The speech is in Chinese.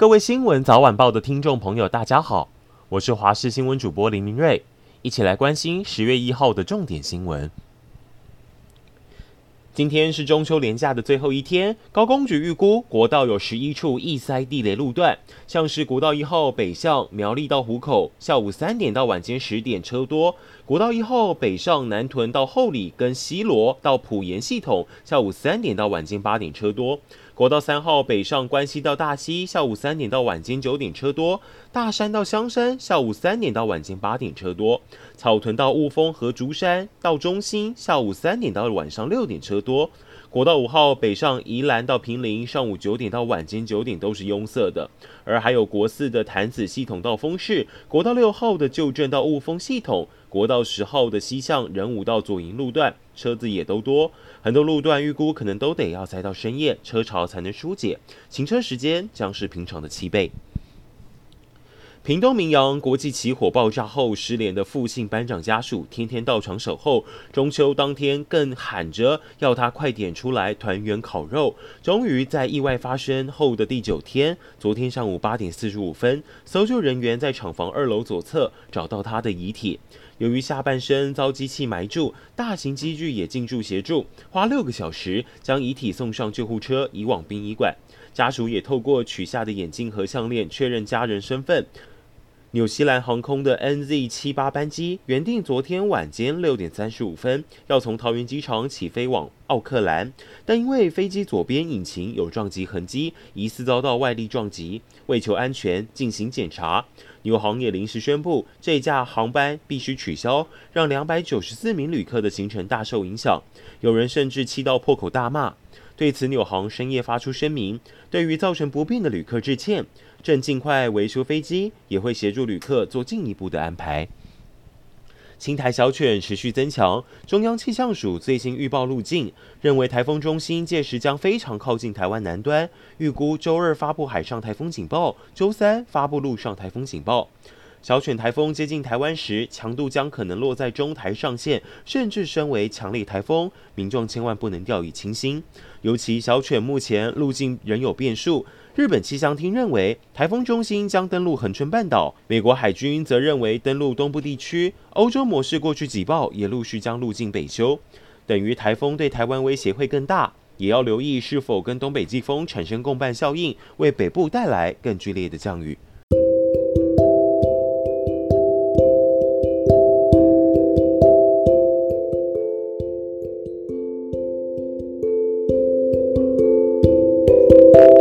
各位新闻早晚报的听众朋友，大家好，我是华视新闻主播林明瑞，一起来关心十月一号的重点新闻。今天是中秋连假的最后一天，高公局预估国道有十一处易塞地雷路段，像是国道一号北向苗栗到湖口，下午三点到晚间十点车多；国道一号北上南屯到后里跟西螺到埔盐系统，下午三点到晚间八点车多。国道三号北上关西到大溪，下午三点到晚间九点车多；大山到香山，下午三点到晚间八点车多；草屯到雾峰和竹山到中心，下午三点到晚上六点车多。国道五号北上宜兰到坪林，上午九点到晚间九点都是拥塞的，而还有国四的潭子系统到丰市，国道六号的旧镇到雾峰系统，国道十号的西向仁武到左营路段，车子也都多，很多路段预估可能都得要塞到深夜，车潮才能疏解，行车时间将是平常的七倍。屏东明扬国际起火爆炸后失联的复姓班长家属，天天到场守候。中秋当天更喊着要他快点出来团圆烤肉。终于在意外发生后的第九天，昨天上午八点四十五分，搜救人员在厂房二楼左侧找到他的遗体。由于下半身遭机器埋住，大型机具也进驻协助，花六个小时将遗体送上救护车，移往殡仪馆。家属也透过取下的眼镜和项链确认家人身份。纽西兰航空的 NZ 七八班机原定昨天晚间六点三十五分要从桃园机场起飞往奥克兰，但因为飞机左边引擎有撞击痕迹，疑似遭到外力撞击，为求安全进行检查，纽航也临时宣布这架航班必须取消，让两百九十四名旅客的行程大受影响，有人甚至气到破口大骂。对此，纽航深夜发出声明，对于造成不便的旅客致歉。正尽快维修飞机，也会协助旅客做进一步的安排。青台小犬持续增强，中央气象署最新预报路径，认为台风中心届时将非常靠近台湾南端，预估周二发布海上台风警报，周三发布陆上台风警报。小犬台风接近台湾时，强度将可能落在中台上限，甚至升为强烈台风，民众千万不能掉以轻心。尤其小犬目前路径仍有变数。日本气象厅认为，台风中心将登陆横春半岛；美国海军则认为登陆东部地区。欧洲模式过去几报也陆续将路径北修，等于台风对台湾威胁会更大，也要留意是否跟东北季风产生共伴效应，为北部带来更剧烈的降雨。you